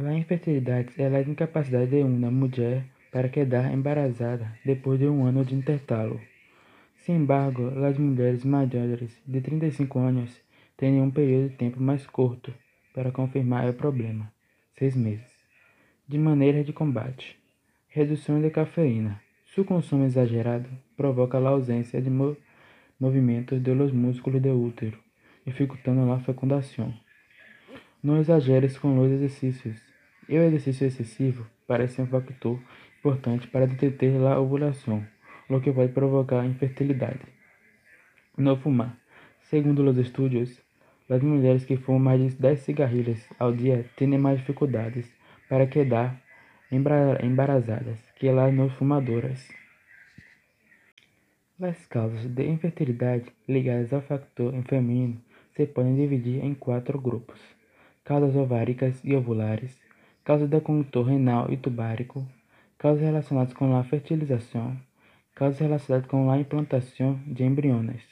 La infertilidade é a incapacidade de uma mulher para quedar embarazada depois de um ano de intervalo. Sin embargo, as mulheres maiores de 35 anos têm um período de tempo mais curto para confirmar o problema, seis meses. De maneira de combate: redução de cafeína. Seu consumo exagerado provoca a ausência de mo movimentos dos músculos do útero, dificultando a fecundação. Não exageres com os exercícios. E o exercício excessivo parece ser um fator importante para detectar a ovulação, o que pode provocar infertilidade. Não fumar. Segundo os estudos, as mulheres que fumam mais de 10 cigarrilhos ao dia têm mais dificuldades para quedar embarazadas que as não fumadoras. As causas de infertilidade ligadas ao factor feminino se podem dividir em quatro grupos: causas ováricas e ovulares, causas do condutor renal e tubárico, causas relacionadas com a fertilização, causas relacionadas com a implantação de embriões.